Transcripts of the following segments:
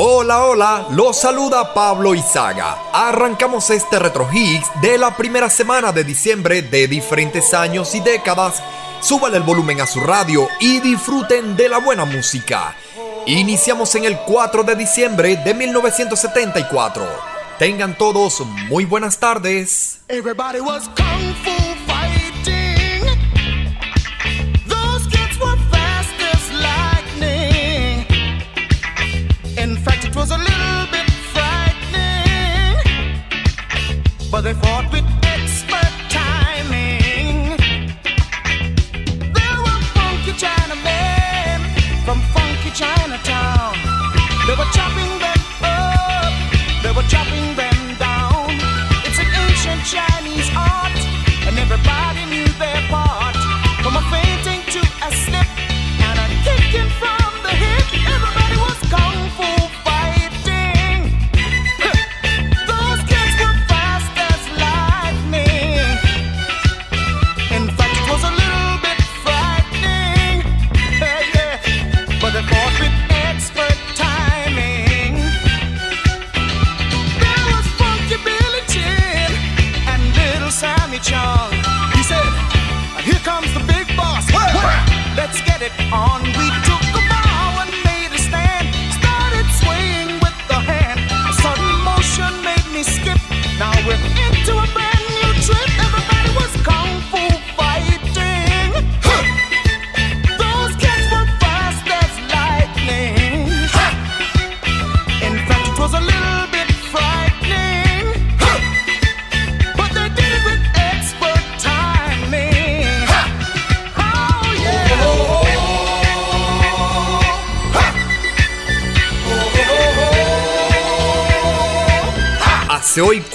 Hola, hola, los saluda Pablo Izaga. Arrancamos este Retro Hits de la primera semana de diciembre de diferentes años y décadas. Suban el volumen a su radio y disfruten de la buena música. Iniciamos en el 4 de diciembre de 1974. Tengan todos muy buenas tardes. Everybody was But they fought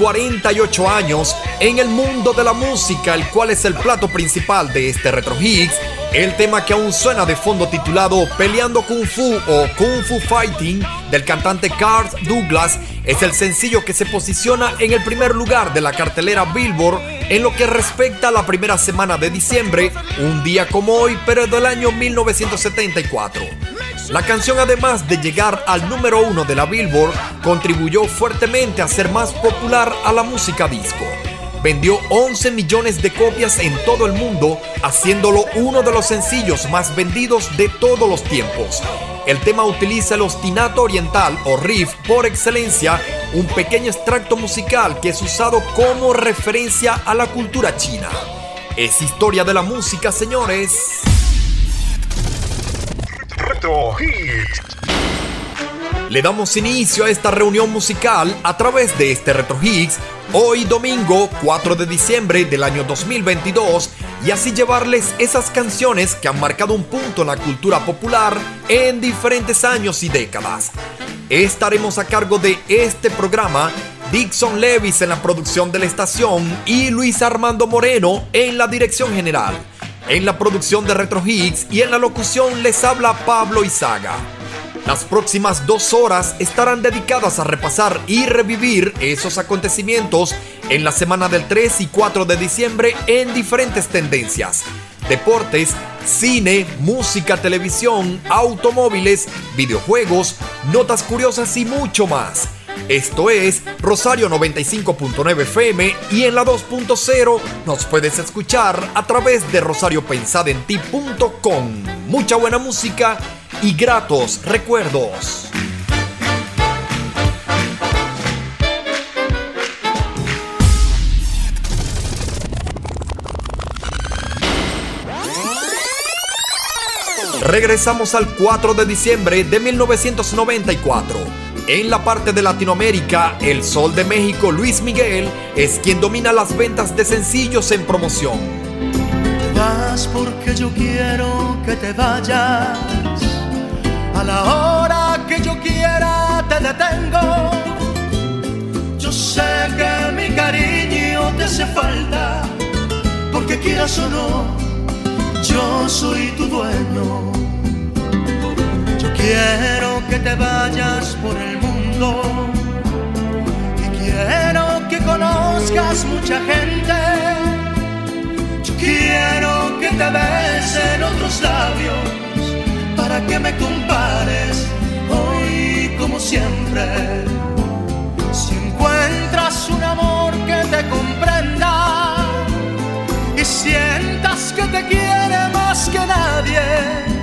48 años, en el mundo de la música, el cual es el plato principal de este Retro Hits, el tema que aún suena de fondo titulado Peleando Kung Fu o Kung Fu Fighting del cantante Carl Douglas es el sencillo que se posiciona en el primer lugar de la cartelera Billboard en lo que respecta a la primera semana de diciembre, un día como hoy, pero del año 1974. La canción, además de llegar al número uno de la Billboard, contribuyó fuertemente a ser más popular a la música disco. Vendió 11 millones de copias en todo el mundo, haciéndolo uno de los sencillos más vendidos de todos los tiempos. El tema utiliza el ostinato oriental o riff por excelencia, un pequeño extracto musical que es usado como referencia a la cultura china. Es historia de la música, señores. Le damos inicio a esta reunión musical a través de este Retro Hits, hoy domingo 4 de diciembre del año 2022, y así llevarles esas canciones que han marcado un punto en la cultura popular en diferentes años y décadas. Estaremos a cargo de este programa Dixon Levis en la producción de la estación y Luis Armando Moreno en la dirección general. En la producción de Retro Hits y en la locución les habla Pablo Izaga. Las próximas dos horas estarán dedicadas a repasar y revivir esos acontecimientos en la semana del 3 y 4 de diciembre en diferentes tendencias. Deportes, cine, música, televisión, automóviles, videojuegos, notas curiosas y mucho más. Esto es Rosario 95.9 FM y en la 2.0 nos puedes escuchar a través de rosariopensadenti.com. Mucha buena música y gratos recuerdos. Regresamos al 4 de diciembre de 1994. En la parte de Latinoamérica, el Sol de México Luis Miguel es quien domina las ventas de sencillos en promoción. Vas porque yo quiero que te vayas. A la hora que yo quiera te detengo. Yo sé que mi cariño quieras o no, yo soy tu dueño. Quiero que te vayas por el mundo y quiero que conozcas mucha gente. Quiero que te besen otros labios para que me compares hoy como siempre. Si encuentras un amor que te comprenda y sientas que te quiere más que nadie,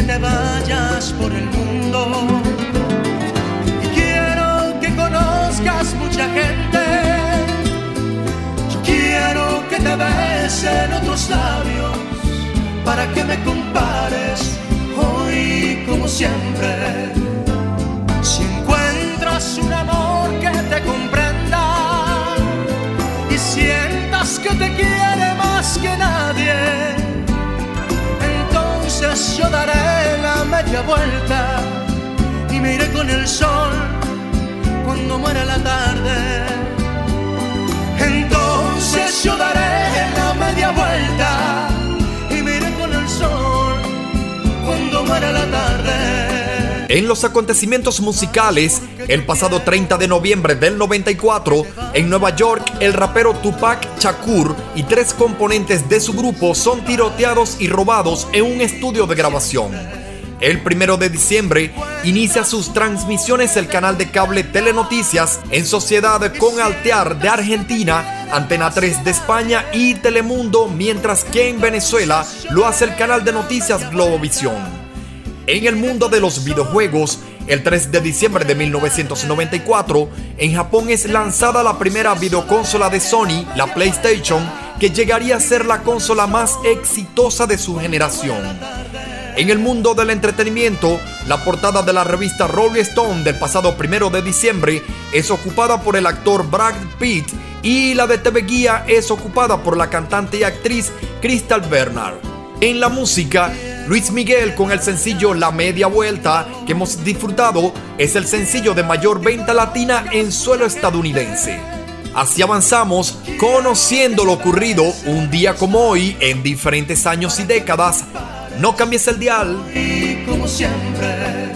Que te vayas por el mundo y quiero que conozcas mucha gente. Yo quiero que te besen otros labios para que me compares hoy como siempre. Si encuentras un amor que te comprenda y sientas que te quiere más que nadie, entonces yo daré la media vuelta y me iré con el sol cuando muera la tarde. Entonces yo daré la media vuelta y me iré con el sol cuando muera la tarde. En los acontecimientos musicales, el pasado 30 de noviembre del 94, en Nueva York, el rapero Tupac Shakur y tres componentes de su grupo son tiroteados y robados en un estudio de grabación. El primero de diciembre inicia sus transmisiones el canal de cable Telenoticias en sociedad con Altear de Argentina, Antena 3 de España y Telemundo, mientras que en Venezuela lo hace el canal de noticias Globovisión. En el mundo de los videojuegos, el 3 de diciembre de 1994, en Japón es lanzada la primera videoconsola de Sony, la PlayStation, que llegaría a ser la consola más exitosa de su generación. En el mundo del entretenimiento, la portada de la revista Rolling Stone del pasado 1 de diciembre es ocupada por el actor Brad Pitt y la de TV Guía es ocupada por la cantante y actriz Crystal Bernard. En la música, Luis Miguel con el sencillo La Media Vuelta que hemos disfrutado es el sencillo de mayor venta latina en suelo estadounidense. Así avanzamos conociendo lo ocurrido un día como hoy en diferentes años y décadas. No cambies el dial. Y como siempre,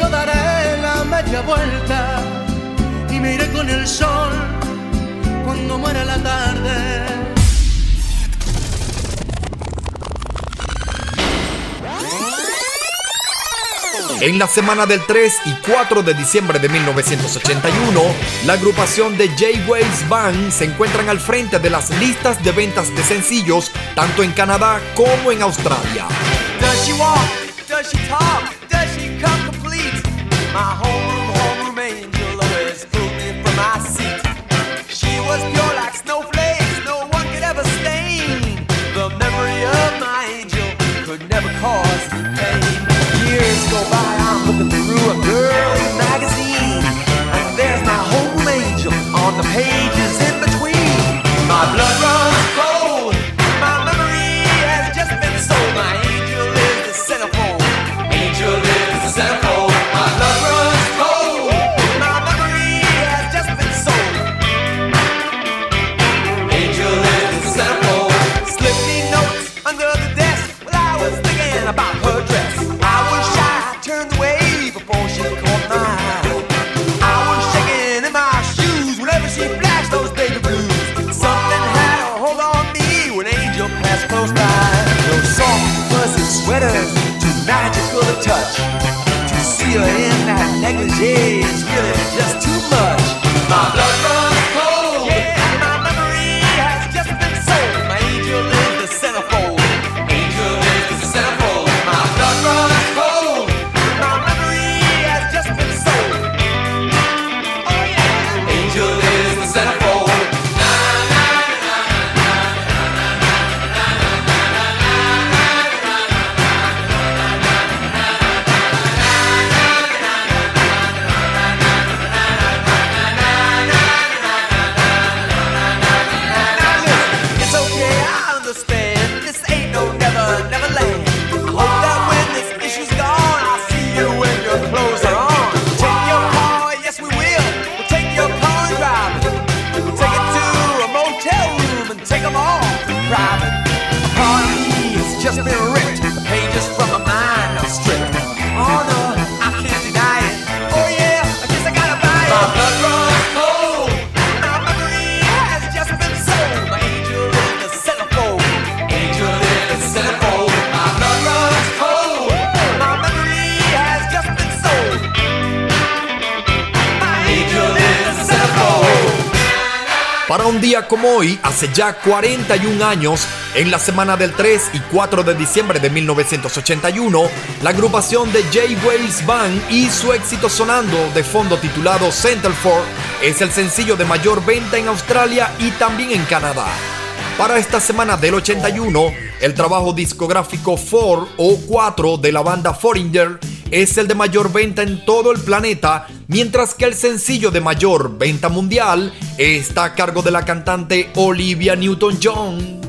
yo daré la media vuelta y me iré con el sol cuando muera la tarde. En la semana del 3 y 4 de diciembre de 1981, la agrupación de J-Waves Band se encuentran al frente de las listas de ventas de sencillos tanto en Canadá como en Australia. Does she walk? Does she talk? My homeroom, hoy, hace ya 41 años, en la semana del 3 y 4 de diciembre de 1981, la agrupación de Jay Wales Band y su éxito sonando de fondo titulado Centerford es el sencillo de mayor venta en Australia y también en Canadá. Para esta semana del 81, el trabajo discográfico 4 o 4 de la banda Foreigner es el de mayor venta en todo el planeta, mientras que el sencillo de mayor venta mundial está a cargo de la cantante Olivia Newton-John.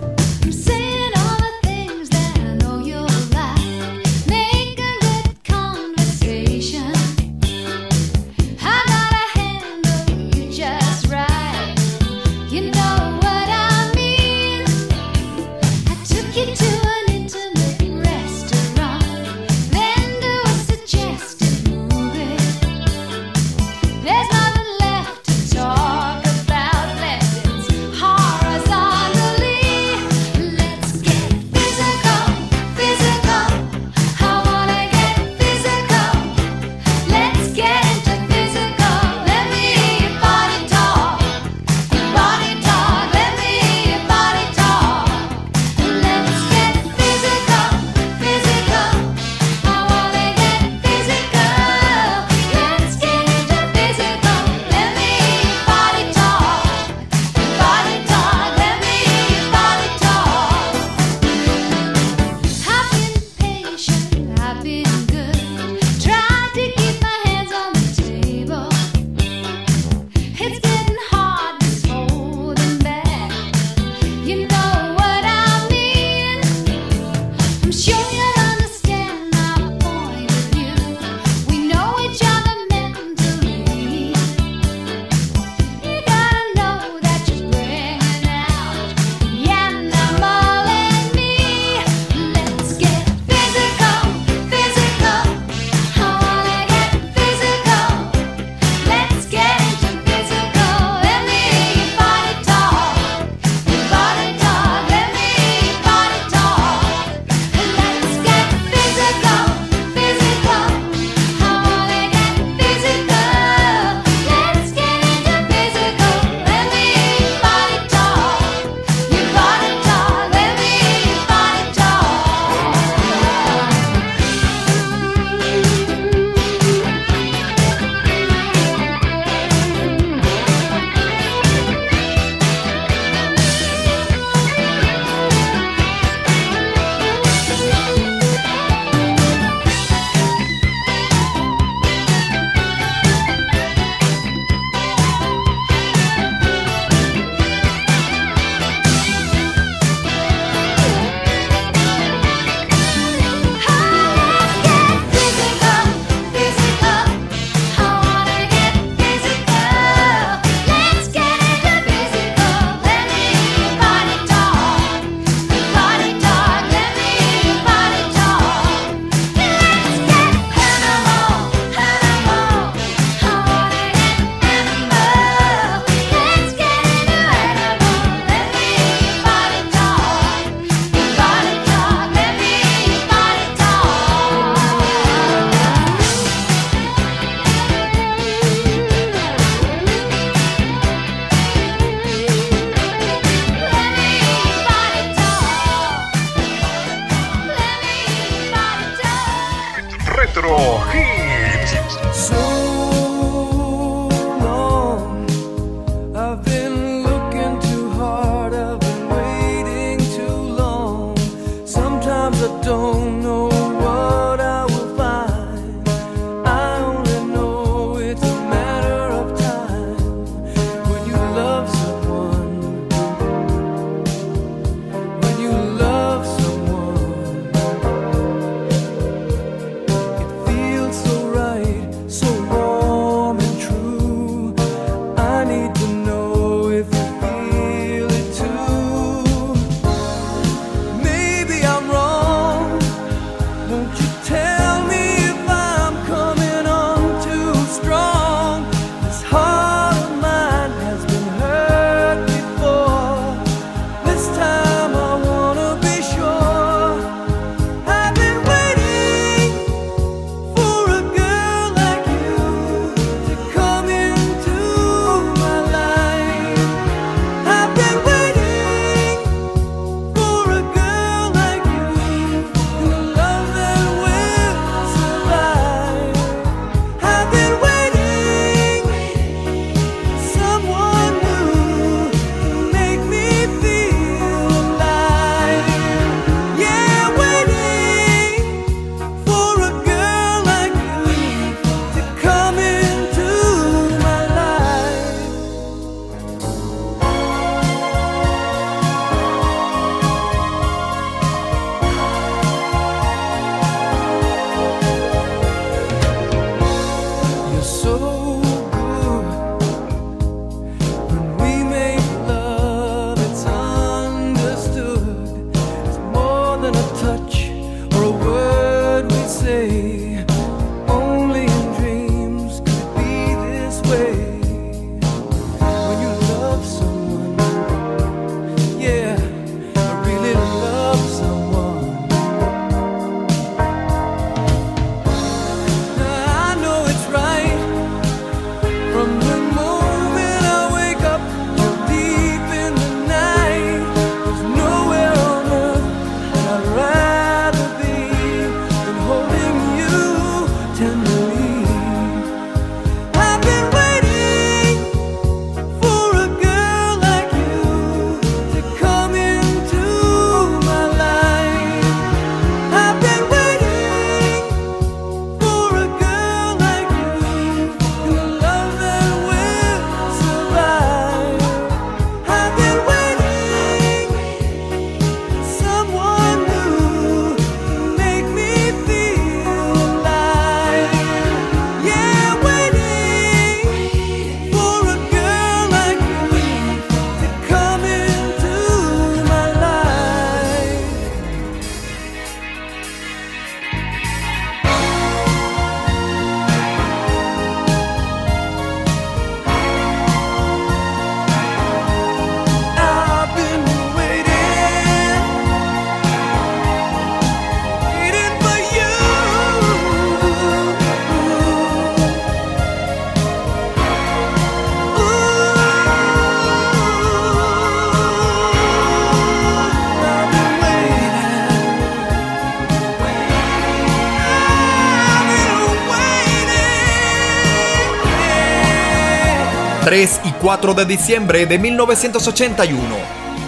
3 y 4 de diciembre de 1981.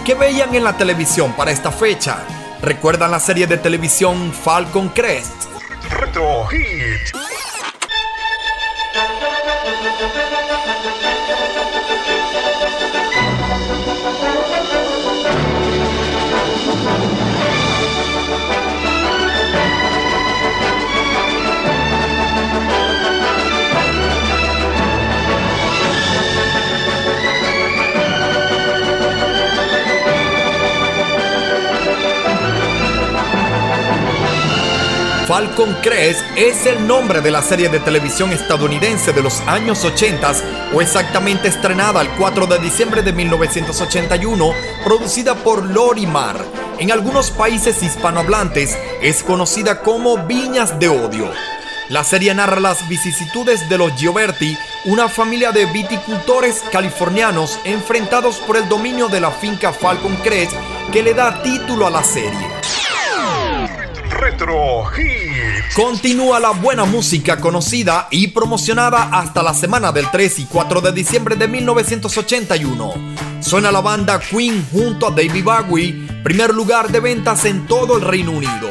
¿Qué veían en la televisión para esta fecha? ¿Recuerdan la serie de televisión Falcon Crest? Retro Hit. Falcon Crest es el nombre de la serie de televisión estadounidense de los años 80 o exactamente estrenada el 4 de diciembre de 1981, producida por Lorimar. En algunos países hispanohablantes es conocida como Viñas de Odio. La serie narra las vicisitudes de los Gioberti, una familia de viticultores californianos enfrentados por el dominio de la finca Falcon Crest que le da título a la serie. Retro. Continúa la buena música conocida y promocionada hasta la semana del 3 y 4 de diciembre de 1981. Suena la banda Queen junto a David Bowie, primer lugar de ventas en todo el Reino Unido.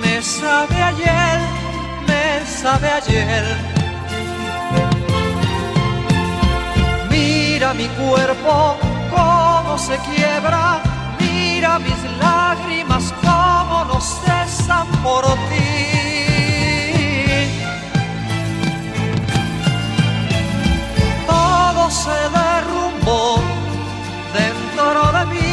Me sabe ayer, me sabe ayer. Mira mi cuerpo cómo se quiebra, mira mis lágrimas cómo no cesan por ti. Todo se derrumbó dentro de mí,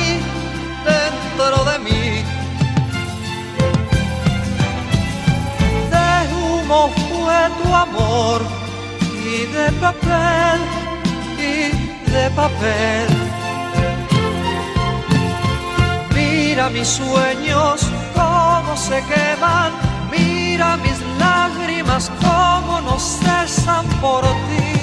amor y de papel, y de papel. Mira mis sueños cómo se queman, mira mis lágrimas cómo no cesan por ti.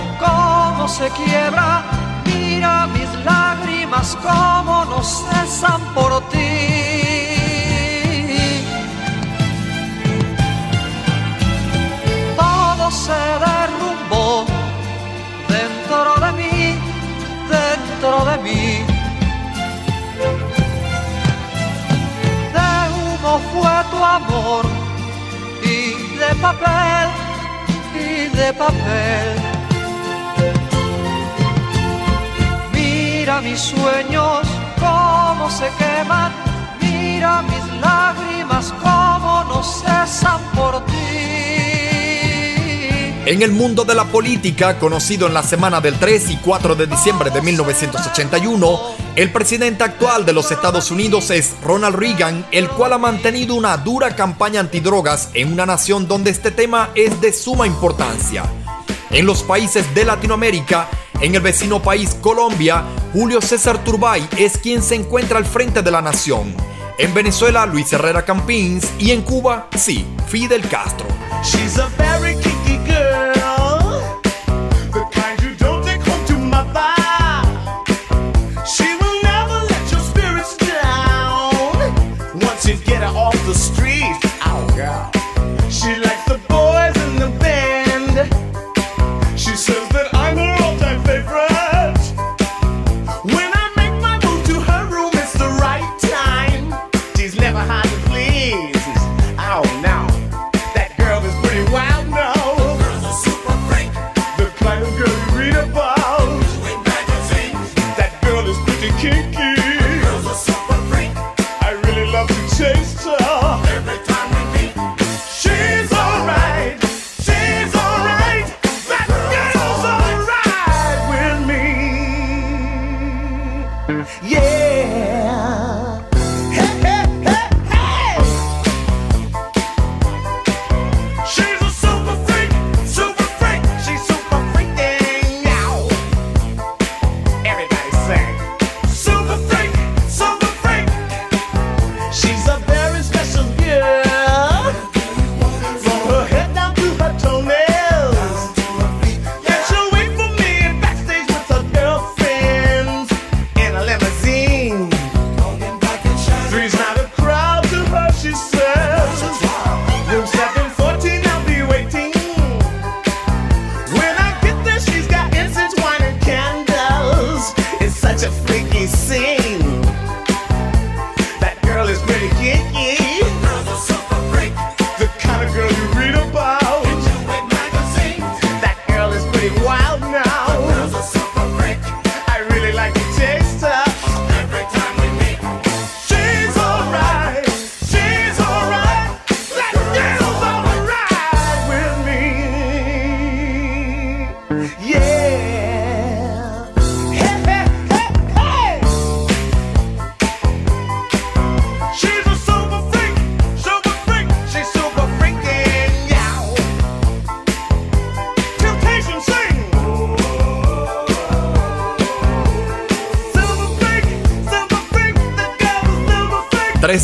cómo se quiebra, mira mis lágrimas cómo no cesan por ti. Todo se derrumbó dentro de mí, dentro de mí. De humo fue tu amor y de papel, y de papel. Mira mis sueños cómo se queman, mira mis lágrimas cómo no cesan por ti. En el mundo de la política, conocido en la semana del 3 y 4 de diciembre de 1981, el presidente actual de los Estados Unidos es Ronald Reagan, el cual ha mantenido una dura campaña antidrogas en una nación donde este tema es de suma importancia. En los países de Latinoamérica, en el vecino país Colombia, Julio César Turbay es quien se encuentra al frente de la nación. En Venezuela, Luis Herrera Campins y en Cuba, sí, Fidel Castro.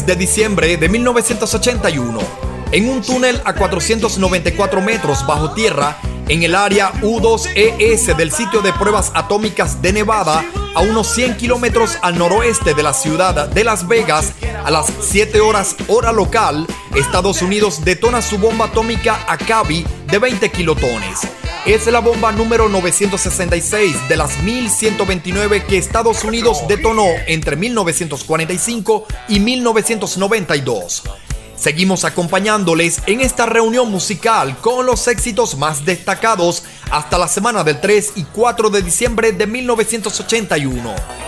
de diciembre de 1981, en un túnel a 494 metros bajo tierra en el área U2ES del sitio de pruebas atómicas de Nevada, a unos 100 kilómetros al noroeste de la ciudad de Las Vegas, a las 7 horas hora local, Estados Unidos detona su bomba atómica Akabi de 20 kilotones. Es la bomba número 966 de las 1129 que Estados Unidos detonó entre 1945 y 1992. Seguimos acompañándoles en esta reunión musical con los éxitos más destacados hasta la semana del 3 y 4 de diciembre de 1981.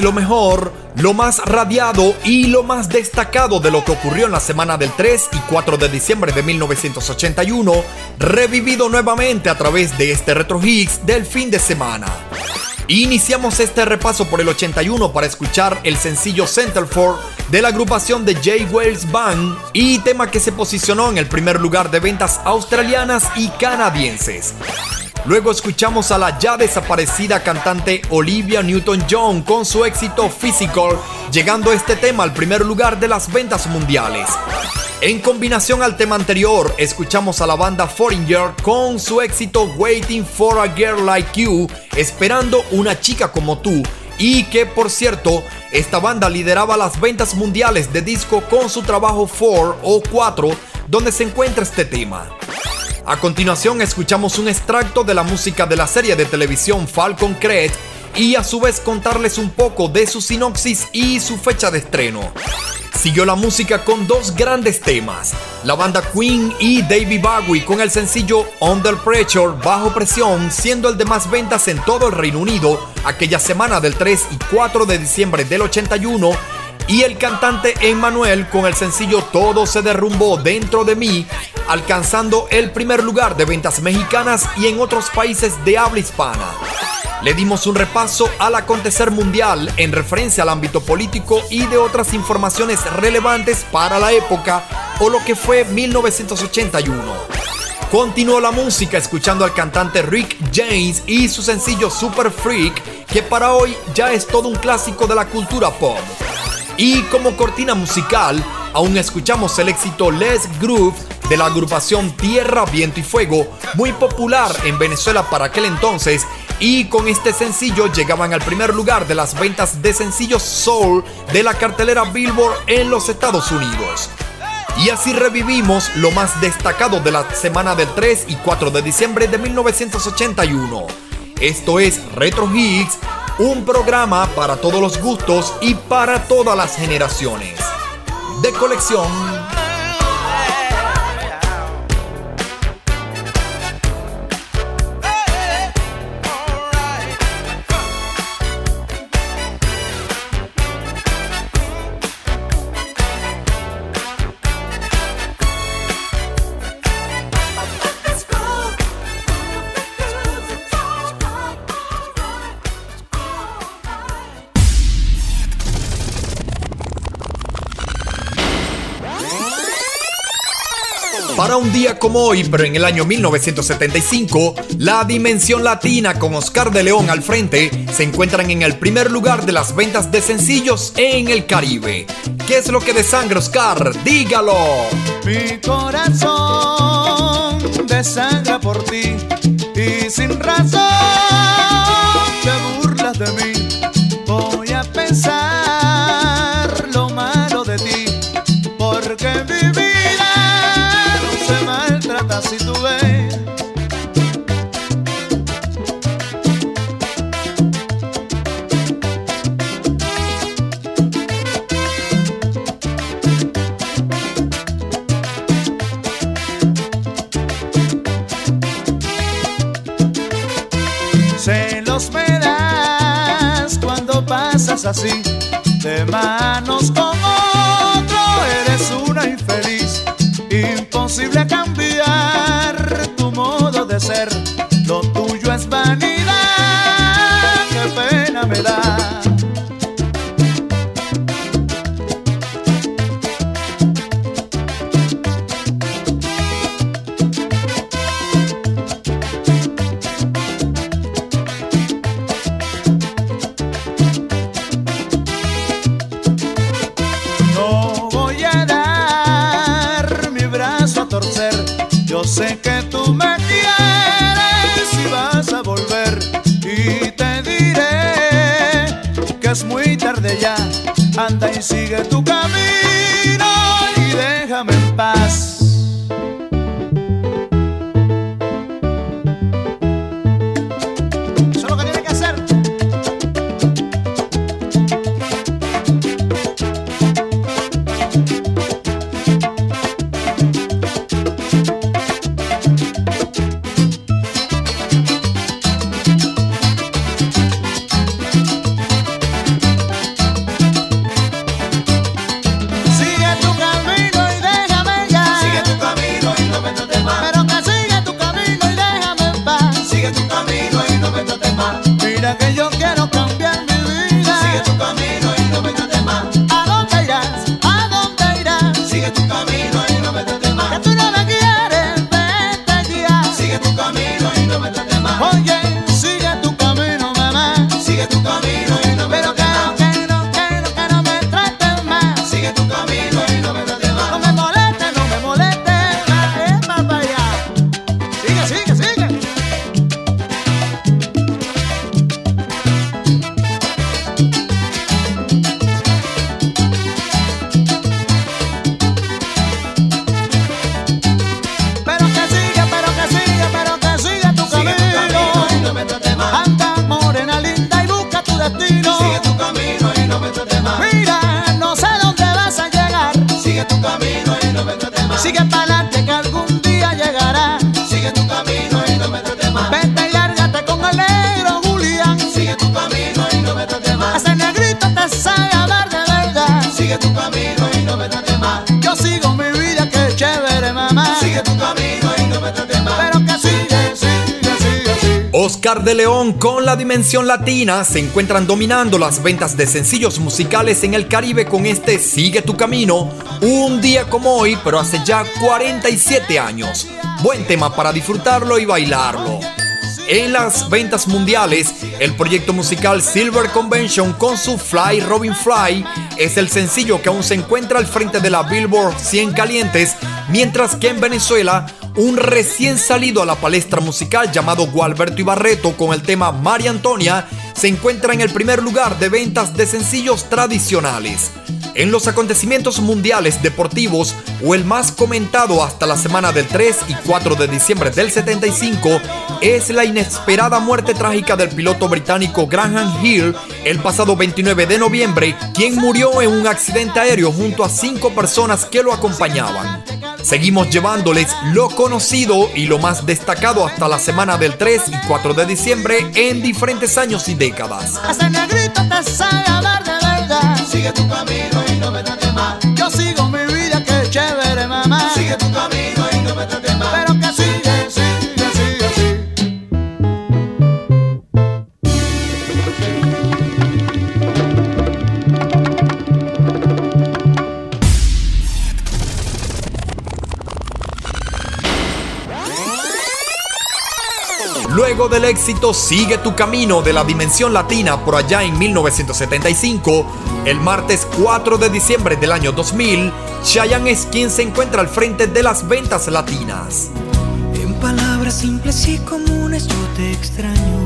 Lo mejor, lo más radiado y lo más destacado de lo que ocurrió en la semana del 3 y 4 de diciembre de 1981, revivido nuevamente a través de este Retro Hits del fin de semana. Iniciamos este repaso por el 81 para escuchar el sencillo Centerford de la agrupación de J. Wells Band y tema que se posicionó en el primer lugar de ventas australianas y canadienses. Luego escuchamos a la ya desaparecida cantante Olivia Newton-John con su éxito Physical, llegando este tema al primer lugar de las ventas mundiales. En combinación al tema anterior, escuchamos a la banda Foreigner con su éxito Waiting for a Girl Like You, esperando una chica como tú, y que por cierto, esta banda lideraba las ventas mundiales de disco con su trabajo 4 o 4, donde se encuentra este tema. A continuación escuchamos un extracto de la música de la serie de televisión Falcon Crest y a su vez contarles un poco de su sinopsis y su fecha de estreno. Siguió la música con dos grandes temas, la banda Queen y David Bowie con el sencillo Under Pressure, bajo presión, siendo el de más ventas en todo el Reino Unido aquella semana del 3 y 4 de diciembre del 81 y el cantante Emmanuel con el sencillo Todo se derrumbó dentro de mí, alcanzando el primer lugar de ventas mexicanas y en otros países de habla hispana. Le dimos un repaso al acontecer mundial en referencia al ámbito político y de otras informaciones relevantes para la época o lo que fue 1981. Continuó la música escuchando al cantante Rick James y su sencillo Super Freak, que para hoy ya es todo un clásico de la cultura pop. Y como cortina musical, aún escuchamos el éxito Les Groove de la agrupación Tierra, Viento y Fuego, muy popular en Venezuela para aquel entonces, y con este sencillo llegaban al primer lugar de las ventas de sencillos soul de la cartelera Billboard en los Estados Unidos. Y así revivimos lo más destacado de la semana del 3 y 4 de diciembre de 1981. Esto es Retro Hits, un programa para todos los gustos y para todas las generaciones. De colección. Para un día como hoy, pero en el año 1975, la Dimensión Latina con Oscar de León al frente se encuentran en el primer lugar de las ventas de sencillos en el Caribe. ¿Qué es lo que desangra Oscar? Dígalo. Mi corazón desangra por ti y sin razón te burlas de mí. De manos con es muy tarde ya. Anda y sigue tu camino y déjame en paz. La Dimensión Latina se encuentran dominando las ventas de sencillos musicales en el Caribe con este Sigue tu camino, un día como hoy, pero hace ya 47 años. Buen tema para disfrutarlo y bailarlo. En las ventas mundiales, el proyecto musical Silver Convention con su Fly Robin Fly es el sencillo que aún se encuentra al frente de la Billboard 100 calientes, mientras que en Venezuela, un recién salido a la palestra musical llamado Gualberto Ibarreto con el tema María Antonia se encuentra en el primer lugar de ventas de sencillos tradicionales. En los acontecimientos mundiales deportivos o el más comentado hasta la semana del 3 y 4 de diciembre del 75 es la inesperada muerte trágica del piloto británico Graham Hill el pasado 29 de noviembre, quien murió en un accidente aéreo junto a cinco personas que lo acompañaban. Seguimos llevándoles lo conocido y lo más destacado hasta la semana del 3 y 4 de diciembre en diferentes años y décadas. Ese negrito te sabe hablar de verdad. Sigue tu camino y no me mal. Yo sigo mi vida, que chévere, mamá. Sigue tu camino y no me trates Del éxito Sigue tu camino de la Dimensión Latina por allá en 1975, el martes 4 de diciembre del año 2000, Chayanne es quien se encuentra al frente de las ventas latinas. En palabras simples y comunes yo te extraño.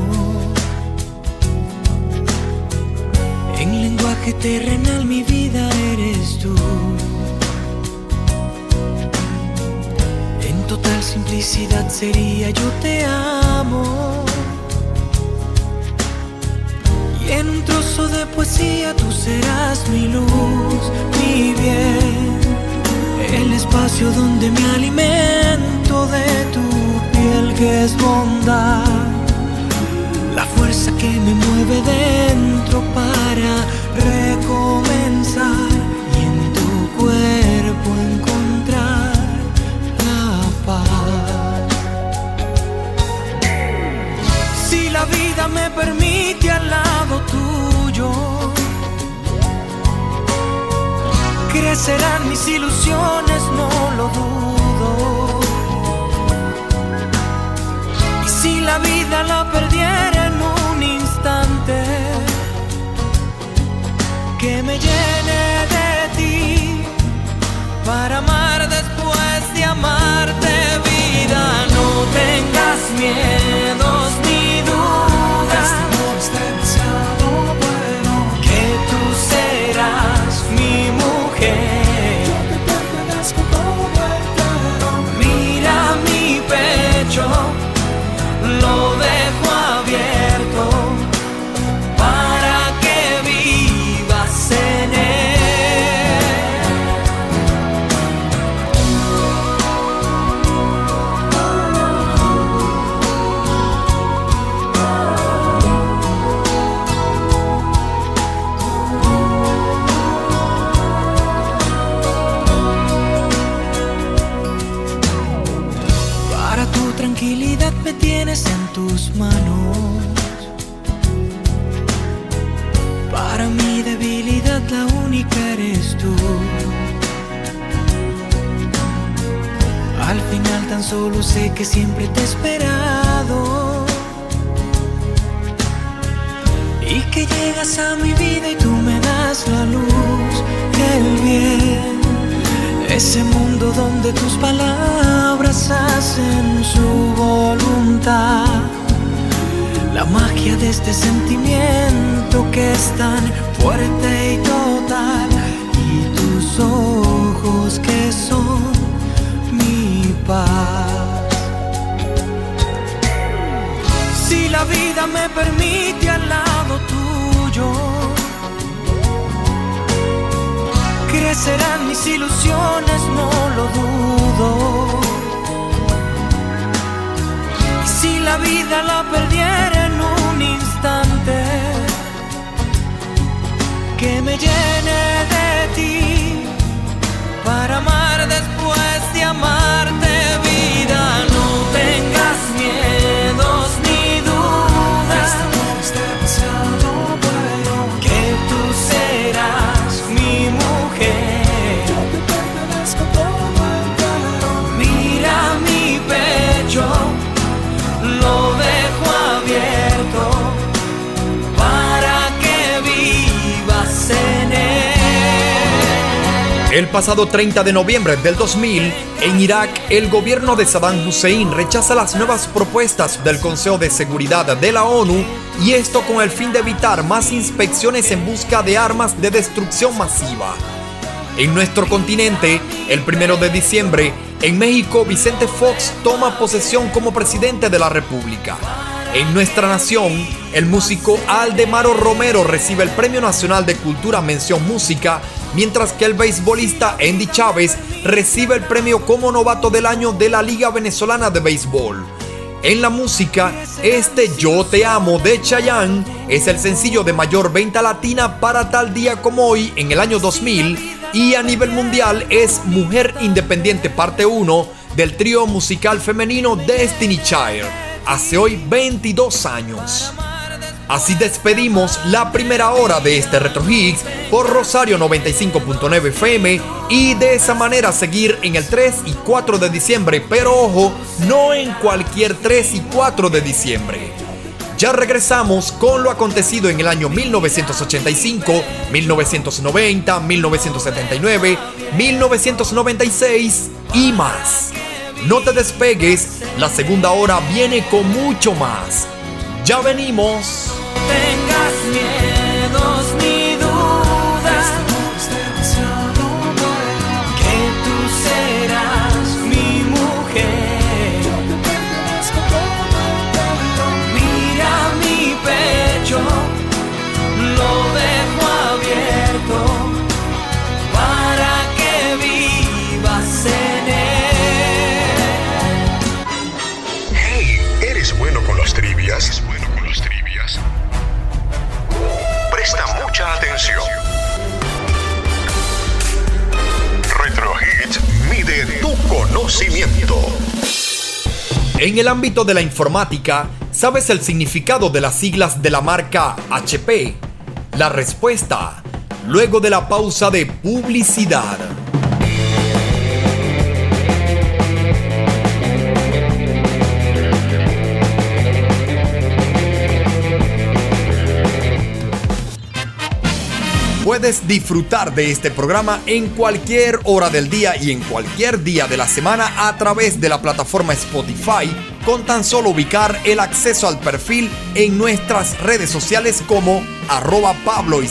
En lenguaje terrenal mi vida eres tú. En total simplicidad sería yo te amo. Y en un trozo de poesía tú serás mi luz, mi bien. El espacio donde me alimento de tu piel que es bondad. La fuerza que me mueve dentro para recomenzar. Y en tu cuerpo encontrar me permite al lado tuyo crecerán mis ilusiones, no lo dudo. Y si la vida la perdiera en un instante, que me llene de ti para amar después de amarte, vida. No tengas miedos sé que siempre te he esperado. Y que llegas a mi vida y tú me das la luz y el bien. Ese mundo donde tus palabras hacen su voluntad. La magia de este sentimiento que es tan fuerte y total. Mis ilusiones, no lo dudo. Y si la vida la perdiera en un instante, que me llene de ti para amar después de amarte, El pasado 30 de noviembre del 2000, en Irak, el gobierno de Saddam Hussein rechaza las nuevas propuestas del Consejo de Seguridad de la ONU y esto con el fin de evitar más inspecciones en busca de armas de destrucción masiva. En nuestro continente, el 1 de diciembre, en México, Vicente Fox toma posesión como presidente de la República. En nuestra nación, el músico Aldemaro Romero recibe el Premio Nacional de Cultura Mención Música, mientras que el beisbolista Andy Chávez recibe el premio como novato del año de la Liga Venezolana de Béisbol. En la música, este Yo Te Amo de Chayanne es el sencillo de mayor venta latina para tal día como hoy en el año 2000 y a nivel mundial es Mujer Independiente parte 1 del trío musical femenino Destiny Child hace hoy 22 años. Así despedimos la primera hora de este Retro Higgs por Rosario 95.9 FM y de esa manera seguir en el 3 y 4 de diciembre, pero ojo, no en cualquier 3 y 4 de diciembre. Ya regresamos con lo acontecido en el año 1985, 1990, 1979, 1996 y más. No te despegues, la segunda hora viene con mucho más. Ya venimos. Atención. Retro mide tu conocimiento. En el ámbito de la informática, ¿sabes el significado de las siglas de la marca HP? La respuesta, luego de la pausa de publicidad. Puedes disfrutar de este programa en cualquier hora del día y en cualquier día de la semana a través de la plataforma Spotify con tan solo ubicar el acceso al perfil en nuestras redes sociales como arroba Pablo.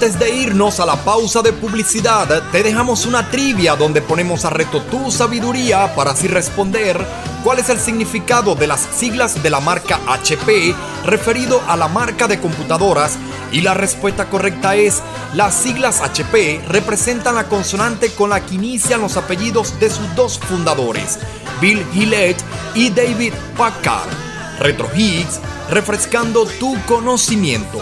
Antes de irnos a la pausa de publicidad, te dejamos una trivia donde ponemos a reto tu sabiduría para así responder cuál es el significado de las siglas de la marca HP referido a la marca de computadoras y la respuesta correcta es las siglas HP representan la consonante con la que inician los apellidos de sus dos fundadores, Bill Gillette y David Packard. Retro Higgs, refrescando tu conocimiento.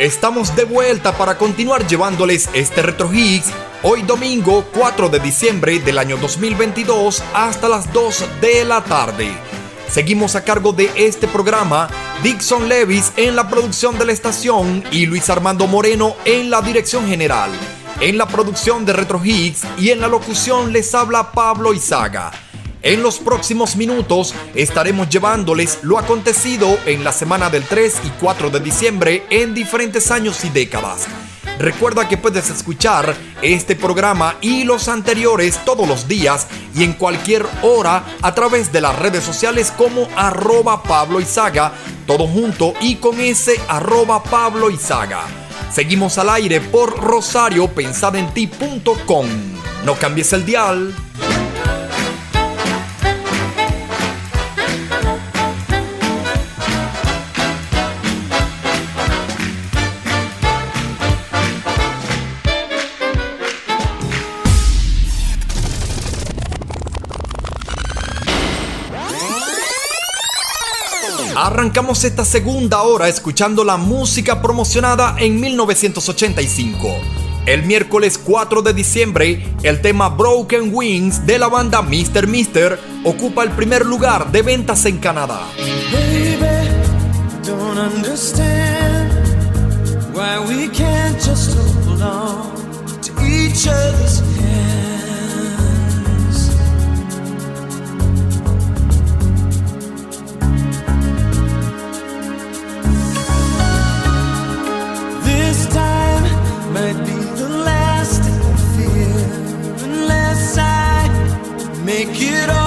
Estamos de vuelta para continuar llevándoles este Retro Hits hoy domingo 4 de diciembre del año 2022 hasta las 2 de la tarde. Seguimos a cargo de este programa Dixon Levis en la producción de la estación y Luis Armando Moreno en la dirección general. En la producción de Retro Hits y en la locución les habla Pablo Izaga. En los próximos minutos estaremos llevándoles lo acontecido en la semana del 3 y 4 de diciembre en diferentes años y décadas. Recuerda que puedes escuchar este programa y los anteriores todos los días y en cualquier hora a través de las redes sociales como arroba Pablo Izaga, todo junto y con ese arroba Pablo Izaga. Seguimos al aire por rosariopensadenti.com. No cambies el dial. Arrancamos esta segunda hora escuchando la música promocionada en 1985. El miércoles 4 de diciembre, el tema Broken Wings de la banda Mr. Mister ocupa el primer lugar de ventas en Canadá. Make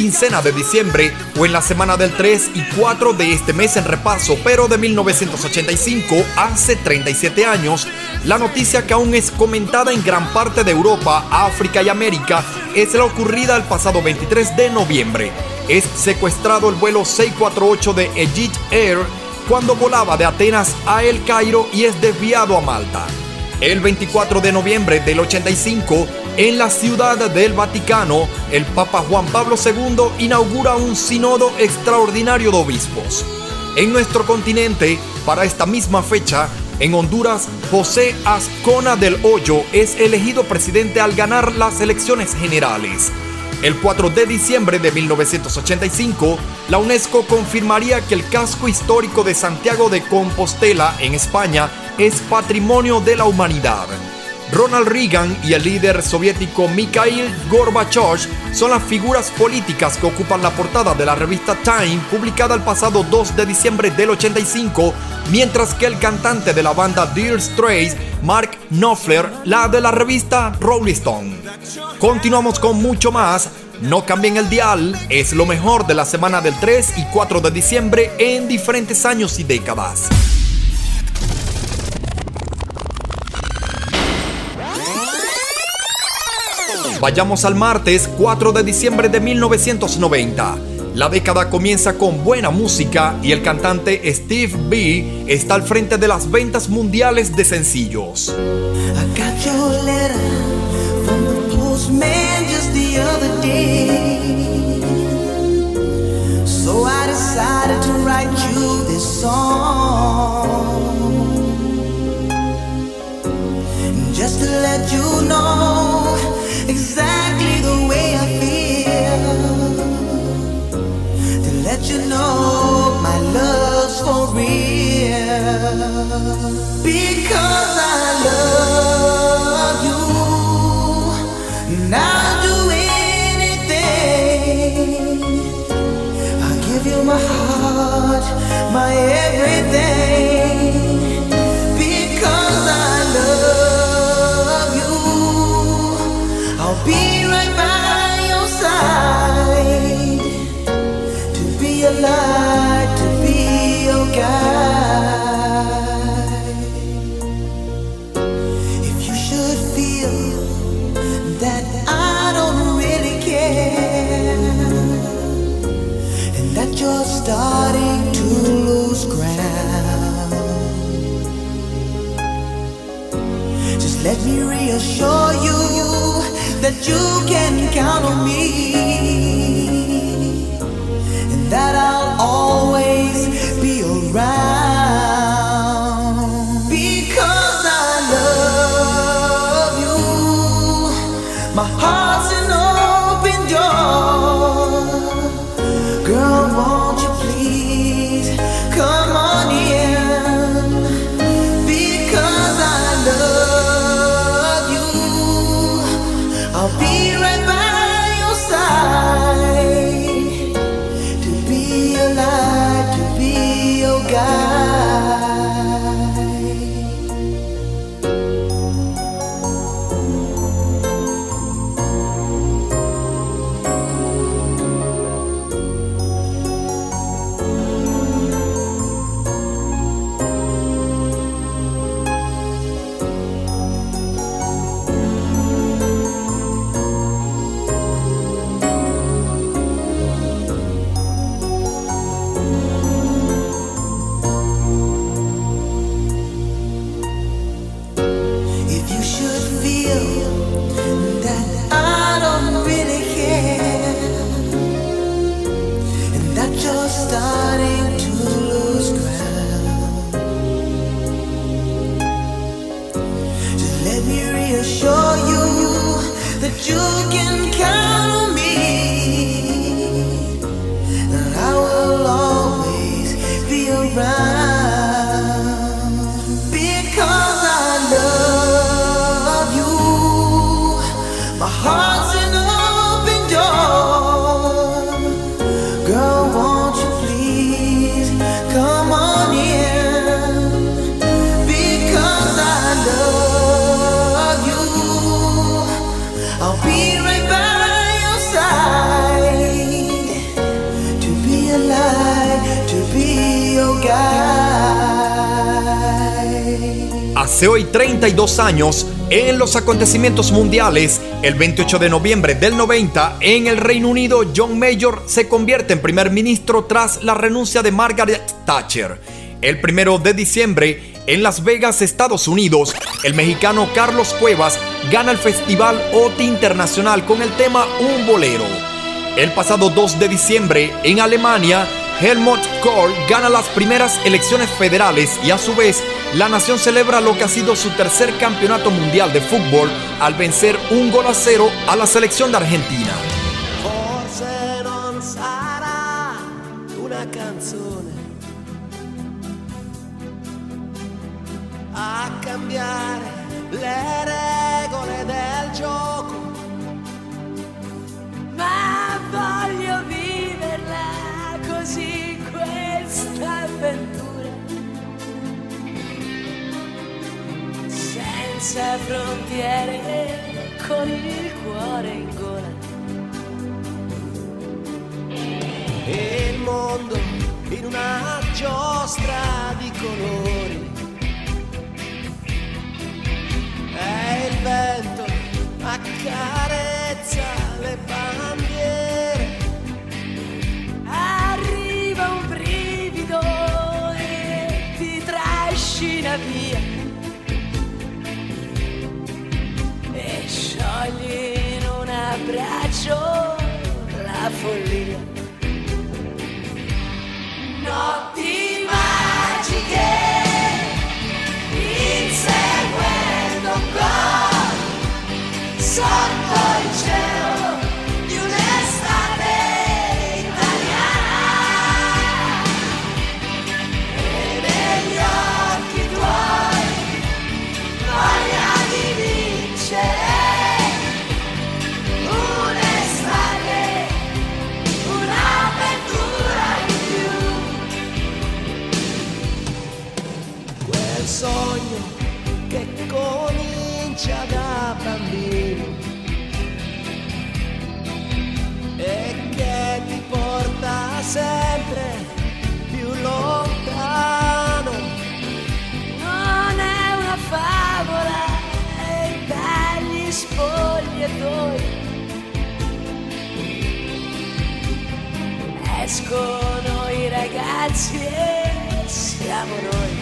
quincena de diciembre o en la semana del 3 y 4 de este mes en repaso, pero de 1985, hace 37 años, la noticia que aún es comentada en gran parte de Europa, África y América es la ocurrida el pasado 23 de noviembre. Es secuestrado el vuelo 648 de Egypt Air cuando volaba de Atenas a El Cairo y es desviado a Malta. El 24 de noviembre del 85, en la ciudad del Vaticano, el Papa Juan Pablo II inaugura un sínodo extraordinario de obispos. En nuestro continente, para esta misma fecha, en Honduras, José Ascona del Hoyo es elegido presidente al ganar las elecciones generales. El 4 de diciembre de 1985, la UNESCO confirmaría que el casco histórico de Santiago de Compostela, en España, es patrimonio de la humanidad. Ronald Reagan y el líder soviético Mikhail Gorbachev son las figuras políticas que ocupan la portada de la revista Time, publicada el pasado 2 de diciembre del 85, mientras que el cantante de la banda Dire Straits, Mark Knopfler, la de la revista Rolling Stone. Continuamos con mucho más. No cambien el dial, es lo mejor de la semana del 3 y 4 de diciembre en diferentes años y décadas. Vayamos al martes 4 de diciembre de 1990. La década comienza con buena música y el cantante Steve B está al frente de las ventas mundiales de sencillos. Just to let you know exactly the way I feel. To let you know my love's for real. Because I love you. And I'll do anything. I'll give you my heart, my everything. Let me reassure you that you can count on me. And that I'll always be around Hoy 32 años, en los acontecimientos mundiales, el 28 de noviembre del 90, en el Reino Unido, John Major se convierte en primer ministro tras la renuncia de Margaret Thatcher. El primero de diciembre, en Las Vegas, Estados Unidos, el mexicano Carlos Cuevas gana el Festival OTI Internacional con el tema Un Bolero. El pasado 2 de diciembre, en Alemania, Helmut Kohl gana las primeras elecciones federales y a su vez la nación celebra lo que ha sido su tercer campeonato mundial de fútbol al vencer un gol a cero a la selección de Argentina. Una giostra di colori. Gol escono i ragazzi e siamo noi.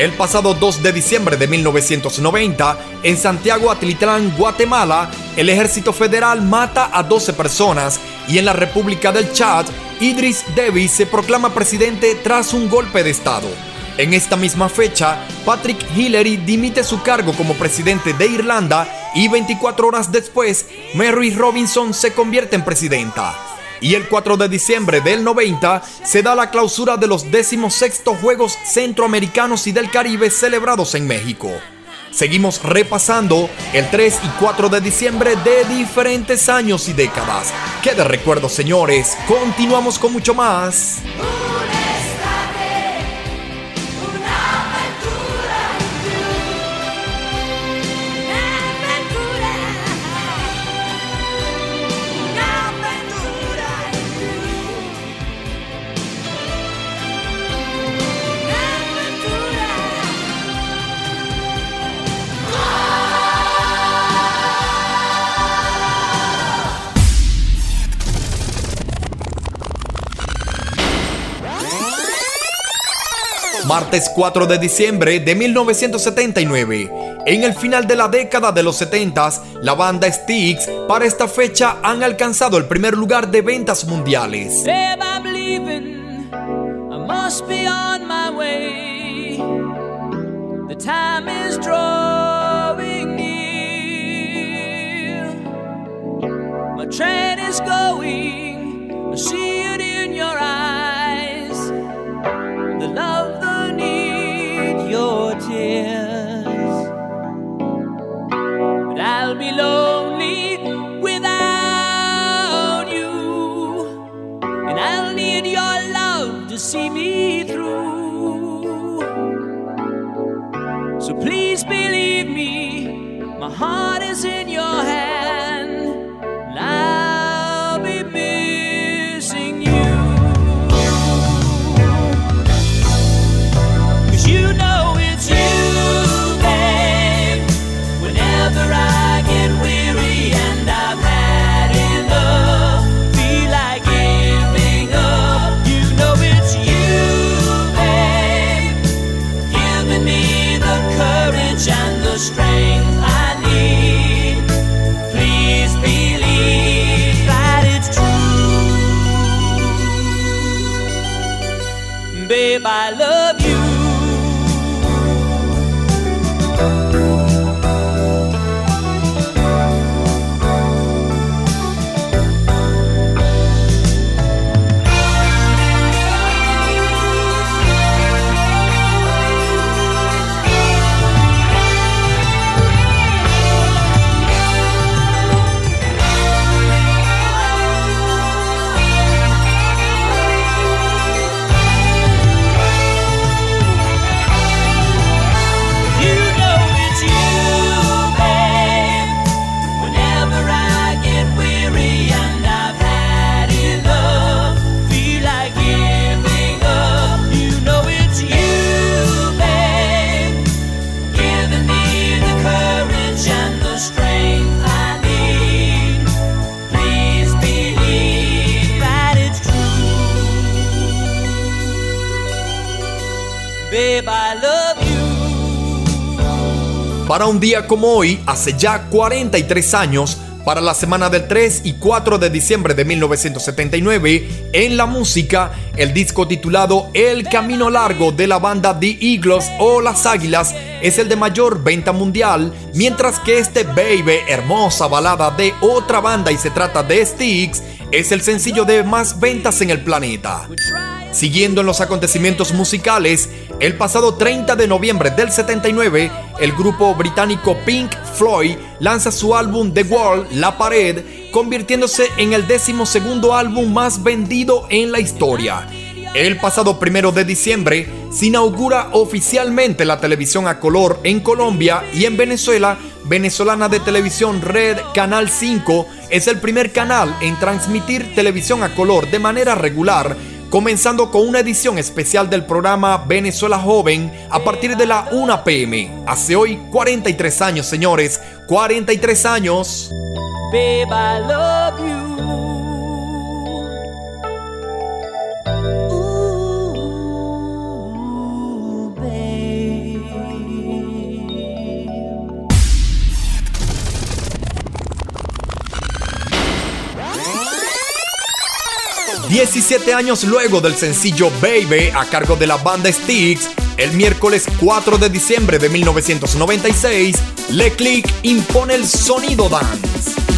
El pasado 2 de diciembre de 1990, en Santiago Atlitlán, Guatemala, el ejército federal mata a 12 personas y en la República del Chad, Idris Deby se proclama presidente tras un golpe de Estado. En esta misma fecha, Patrick Hillary dimite su cargo como presidente de Irlanda y 24 horas después, Mary Robinson se convierte en presidenta. Y el 4 de diciembre del 90 se da la clausura de los 16 Juegos Centroamericanos y del Caribe celebrados en México. Seguimos repasando el 3 y 4 de diciembre de diferentes años y décadas. Que de recuerdos, señores. Continuamos con mucho más. Martes 4 de diciembre de 1979. En el final de la década de los 70, la banda Styx para esta fecha han alcanzado el primer lugar de ventas mundiales. See me through. So please believe me, my heart is in your hand. Un día como hoy, hace ya 43 años, para la semana del 3 y 4 de diciembre de 1979, en la música, el disco titulado El Camino Largo de la banda The Eagles o Las Águilas es el de mayor venta mundial, mientras que este Baby, hermosa balada de otra banda y se trata de Styx, es el sencillo de más ventas en el planeta. Siguiendo en los acontecimientos musicales, el pasado 30 de noviembre del 79, el grupo británico Pink Floyd lanza su álbum The Wall, La Pared, convirtiéndose en el décimo segundo álbum más vendido en la historia. El pasado primero de diciembre se inaugura oficialmente la televisión a color en Colombia y en Venezuela, venezolana de televisión Red Canal 5 es el primer canal en transmitir televisión a color de manera regular comenzando con una edición especial del programa Venezuela Joven a partir de la 1 pm. Hace hoy 43 años, señores, 43 años. Babe, I love you. 17 años luego del sencillo Baby a cargo de la banda Styx, el miércoles 4 de diciembre de 1996, Le Click impone el sonido dance.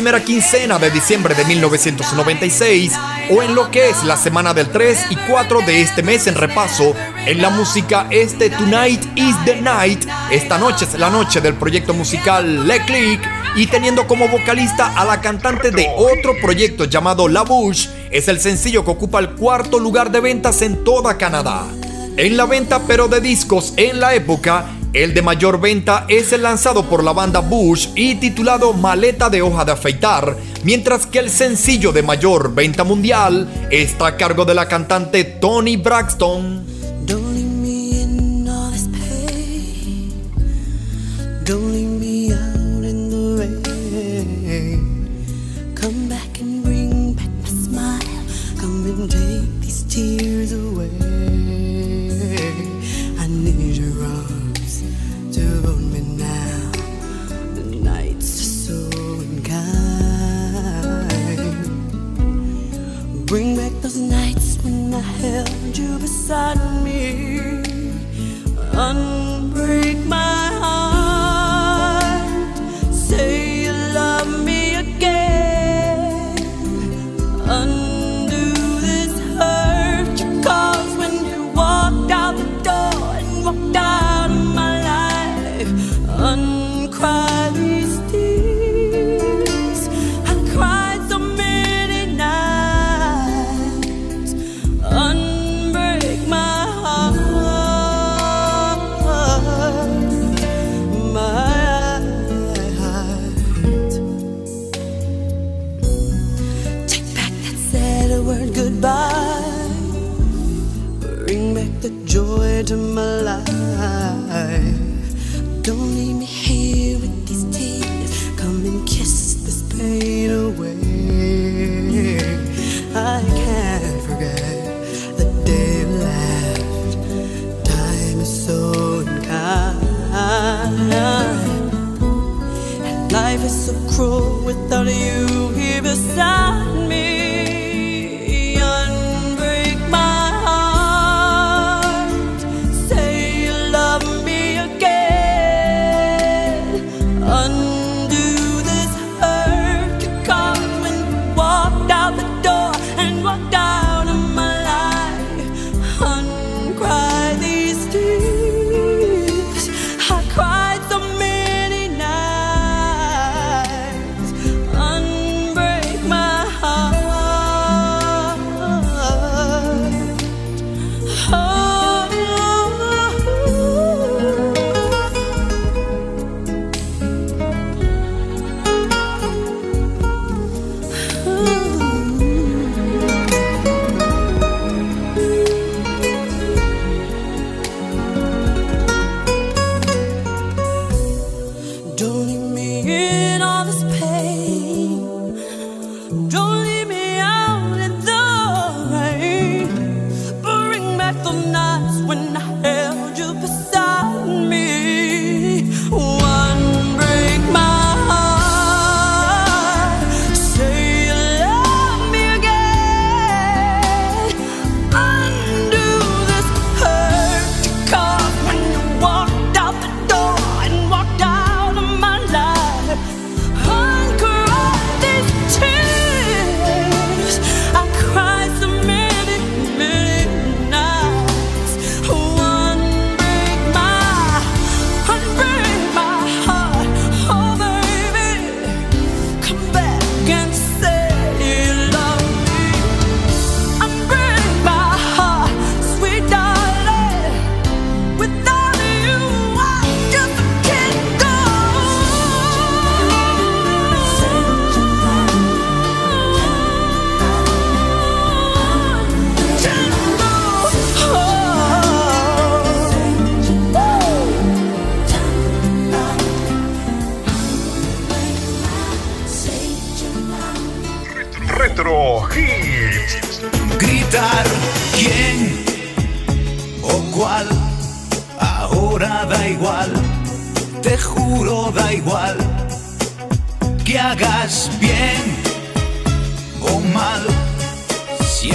primera quincena de diciembre de 1996 o en lo que es la semana del 3 y 4 de este mes en repaso en la música este Tonight is the Night, esta noche es la noche del proyecto musical Le Click y teniendo como vocalista a la cantante de otro proyecto llamado La Bush, es el sencillo que ocupa el cuarto lugar de ventas en toda Canadá. En la venta pero de discos en la época, el de mayor venta es el lanzado por la banda Bush y titulado Maleta de hoja de afeitar, mientras que el sencillo de mayor venta mundial está a cargo de la cantante Tony Braxton.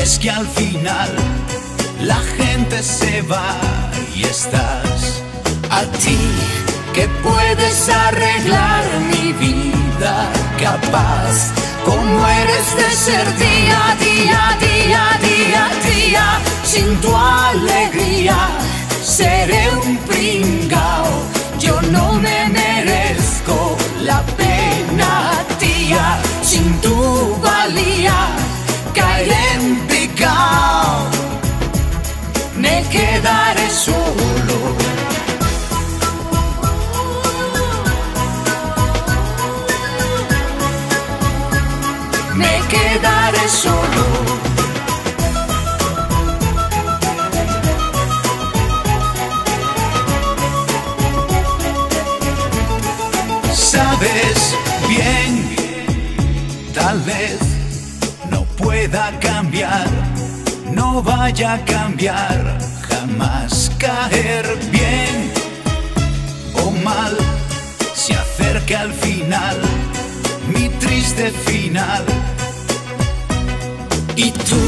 es que al final la gente se va y estás a ti que puedes arreglar mi vida capaz como eres de ser día día día día día sin tu alegría seré un pringao yo no me merezco la pena tía sin tu valía caeré en picao, me quedaré solo. me quedaré solo. Sabes bien, tal vez no vaya a cambiar, jamás caer bien o mal, se acerca al final mi triste final. Y tú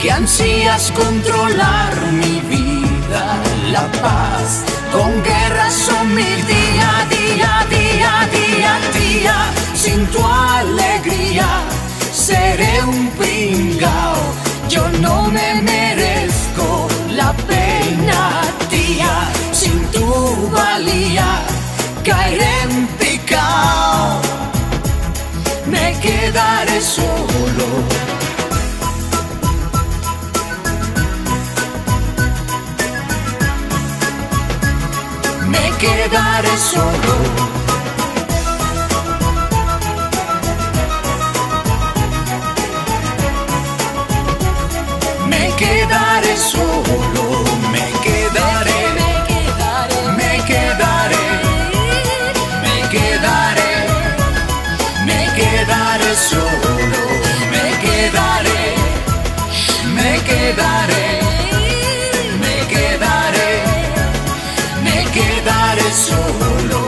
que ansías controlar mi vida, la paz, con guerras o mi día, día, día, día, día, sin tu alegría seré un pringao, yo no me merezco la pena, tía, sin tu valía caeré en picao me quedaré solo. Me quedaré solo. Quedaré solo, me quedaré, me quedaré, me quedaré, me quedaré me quedaré solo, me quedaré, me quedaré, me quedaré, me quedaré solo,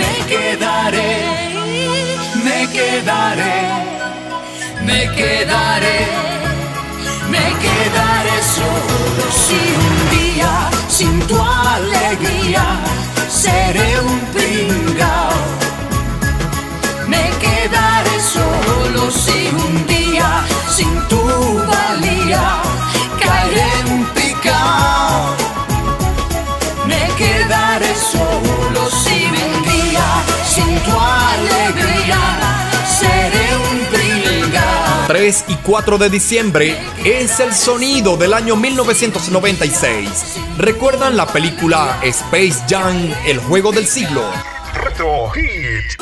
me quedaré, me quedaré, me quedaré, si un día sin tu alegría seré un pringao. Me quedaré solo si un día sin tu valía 3 y 4 de diciembre es el sonido del año 1996. ¿Recuerdan la película Space Jam, el juego del siglo? Retro Hit.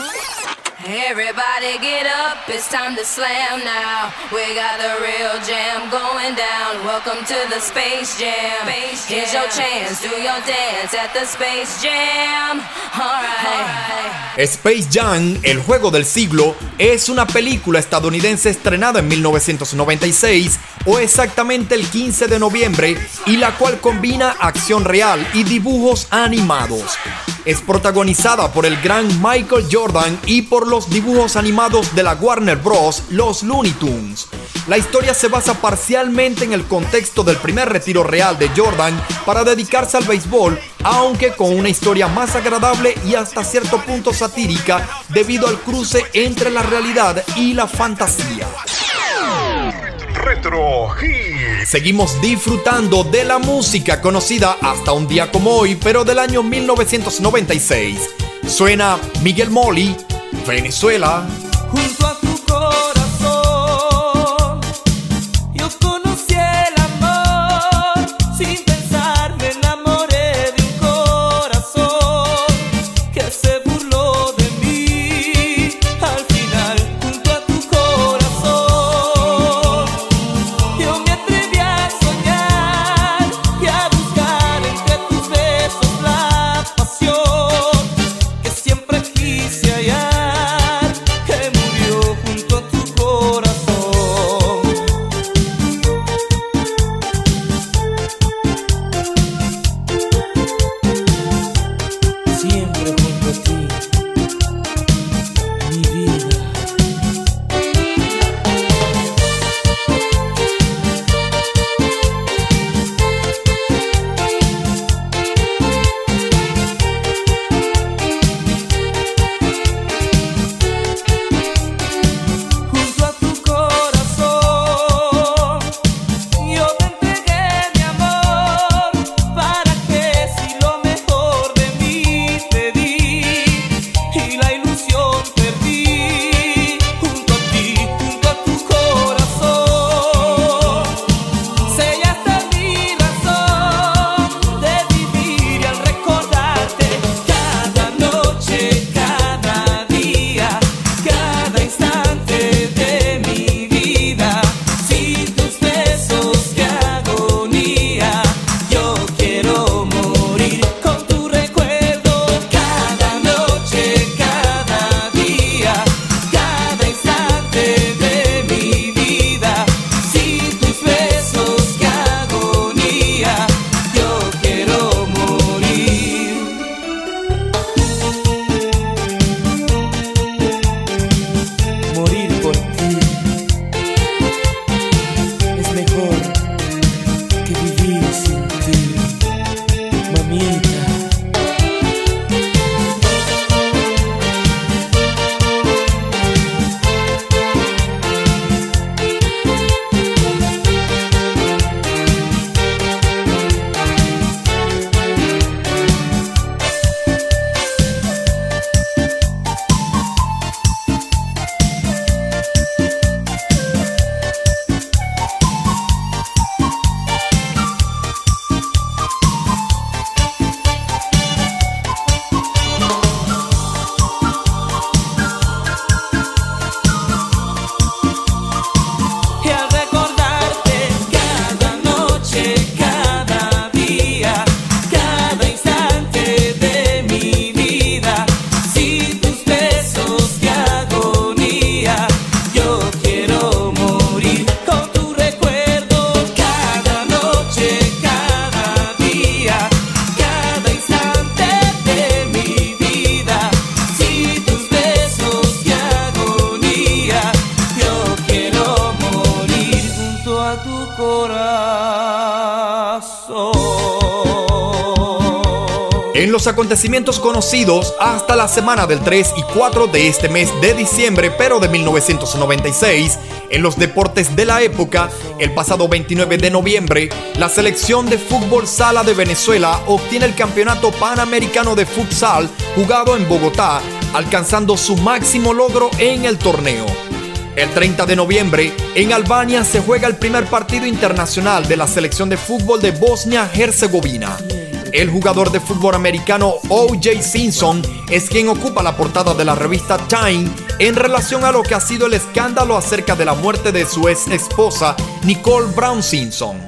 Everybody get up, it's time to slam now. We got the real jam going down. Welcome to the Space Jam. Here's your chance, do your dance at the Space Jam. Alright. Space Jam, el juego del siglo, es una película estadounidense estrenada en 1996 o exactamente el 15 de noviembre y la cual combina acción real y dibujos animados. Es protagonizada por el gran Michael Jordan y por los dibujos animados de la Warner Bros., los Looney Tunes. La historia se basa parcialmente en el contexto del primer retiro real de Jordan para dedicarse al béisbol, aunque con una historia más agradable y hasta cierto punto satírica debido al cruce entre la realidad y la fantasía. Retro Hit. Seguimos disfrutando de la música conocida hasta un día como hoy, pero del año 1996. Suena Miguel Moli, Venezuela. Junto a feliz. Acontecimientos conocidos hasta la semana del 3 y 4 de este mes de diciembre, pero de 1996, en los deportes de la época, el pasado 29 de noviembre, la selección de fútbol sala de Venezuela obtiene el campeonato panamericano de futsal jugado en Bogotá, alcanzando su máximo logro en el torneo. El 30 de noviembre, en Albania se juega el primer partido internacional de la selección de fútbol de Bosnia-Herzegovina. El jugador de fútbol americano O.J. Simpson es quien ocupa la portada de la revista Time en relación a lo que ha sido el escándalo acerca de la muerte de su ex esposa Nicole Brown Simpson.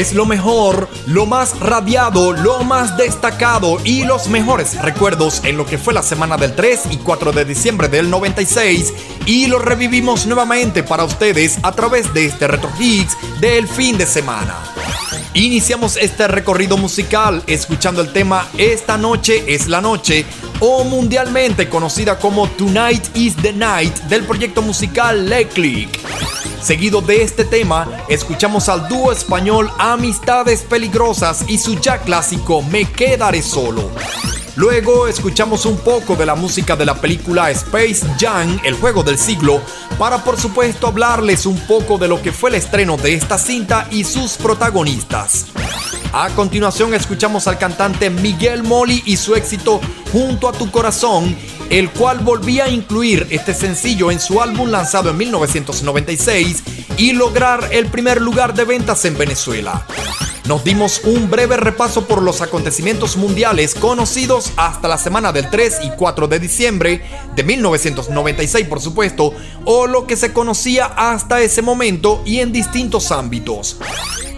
Es lo mejor, lo más radiado, lo más destacado y los mejores recuerdos en lo que fue la semana del 3 y 4 de diciembre del 96 y lo revivimos nuevamente para ustedes a través de este Retro del fin de semana. Iniciamos este recorrido musical escuchando el tema Esta noche es la noche o mundialmente conocida como Tonight is the Night del proyecto musical Le Click. Seguido de este tema, escuchamos al dúo español Amistades Peligrosas y su ya clásico Me Quedaré Solo. Luego escuchamos un poco de la música de la película Space Jam, el juego del siglo, para por supuesto hablarles un poco de lo que fue el estreno de esta cinta y sus protagonistas. A continuación escuchamos al cantante Miguel Moli y su éxito Junto a tu corazón, el cual volvía a incluir este sencillo en su álbum lanzado en 1996 y lograr el primer lugar de ventas en Venezuela. Nos dimos un breve repaso por los acontecimientos mundiales conocidos hasta la semana del 3 y 4 de diciembre de 1996, por supuesto, o lo que se conocía hasta ese momento y en distintos ámbitos.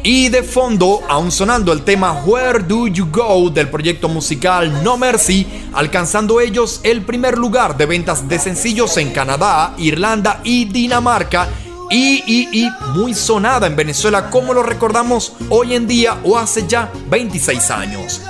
Y de fondo, aún sonando el tema Where Do You Go del proyecto musical No Mercy, alcanzando ellos el primer lugar de ventas de sencillos en Canadá, Irlanda y Dinamarca y, y, y muy sonada en Venezuela como lo recordamos hoy en día o hace ya 26 años.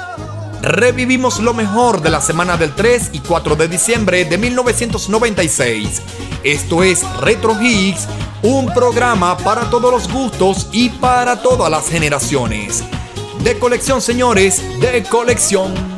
Revivimos lo mejor de la semana del 3 y 4 de diciembre de 1996. Esto es Retro Hits, un programa para todos los gustos y para todas las generaciones. De colección, señores, de colección.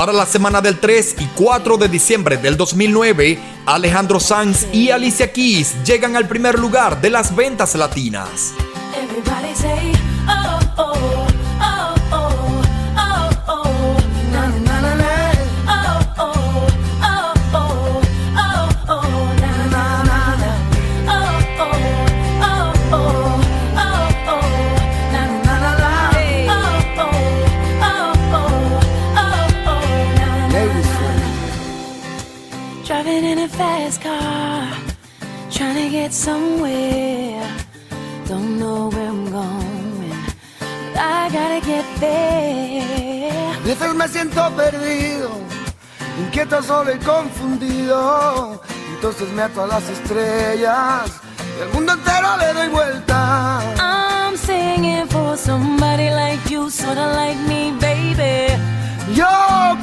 Para la semana del 3 y 4 de diciembre del 2009, Alejandro Sanz y Alicia Keys llegan al primer lugar de las ventas latinas. Get somewhere. Don't know where I'm going, but I gotta get there. A veces me siento perdido, inquieto, solo y confundido. Entonces me ato a las estrellas al mundo entero le doy vuelta. I'm singing for somebody like you, sorta like me, baby. Yo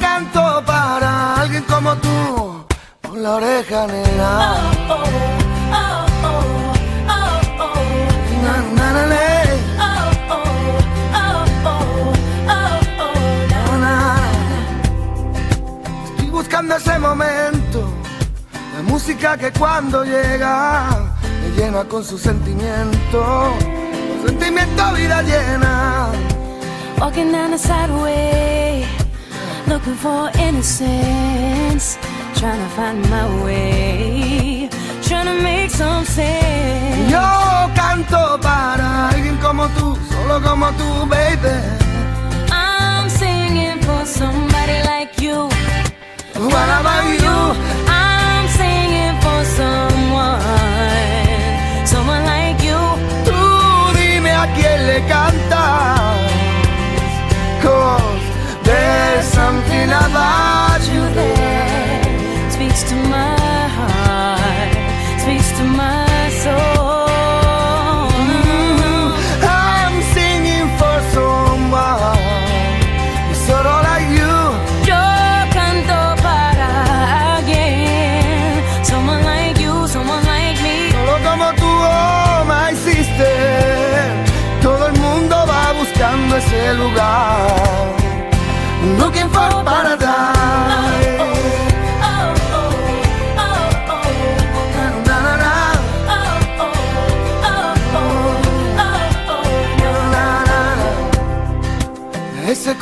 canto para alguien como tú, con la oreja negra. Oh, oh, oh, Estoy buscando ese momento, la música que cuando llega me llena con su sentimiento, su sentimiento vida llena. Walking down the sideway, looking for innocence. Trying to find my way, Yo canto para alguien como tú, solo como tú, baby. I'm singing for somebody like you. What about you? I'm singing for someone, someone like you. Tú dime a quién le cantas. Cause there's something about you there. Speaks to my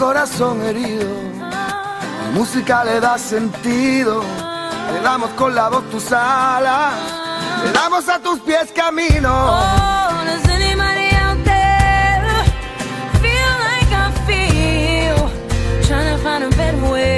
corazón herido, la música le da sentido. Le damos con la voz tus alas, le damos a tus pies camino. Oh, does anybody out there feel like I feel? Trying to find a better way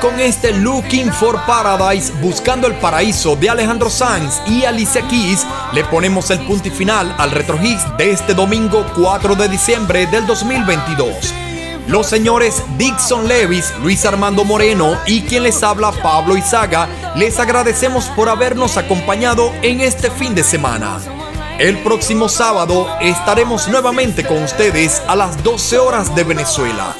con este Looking for Paradise, buscando el paraíso de Alejandro Sanz y Alicia Keys, le ponemos el punto y final al Retro de este domingo 4 de diciembre del 2022. Los señores Dixon Levis, Luis Armando Moreno y quien les habla Pablo Izaga, les agradecemos por habernos acompañado en este fin de semana. El próximo sábado estaremos nuevamente con ustedes a las 12 horas de Venezuela.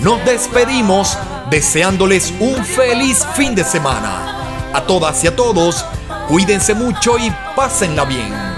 Nos despedimos deseándoles un feliz fin de semana. A todas y a todos, cuídense mucho y pásenla bien.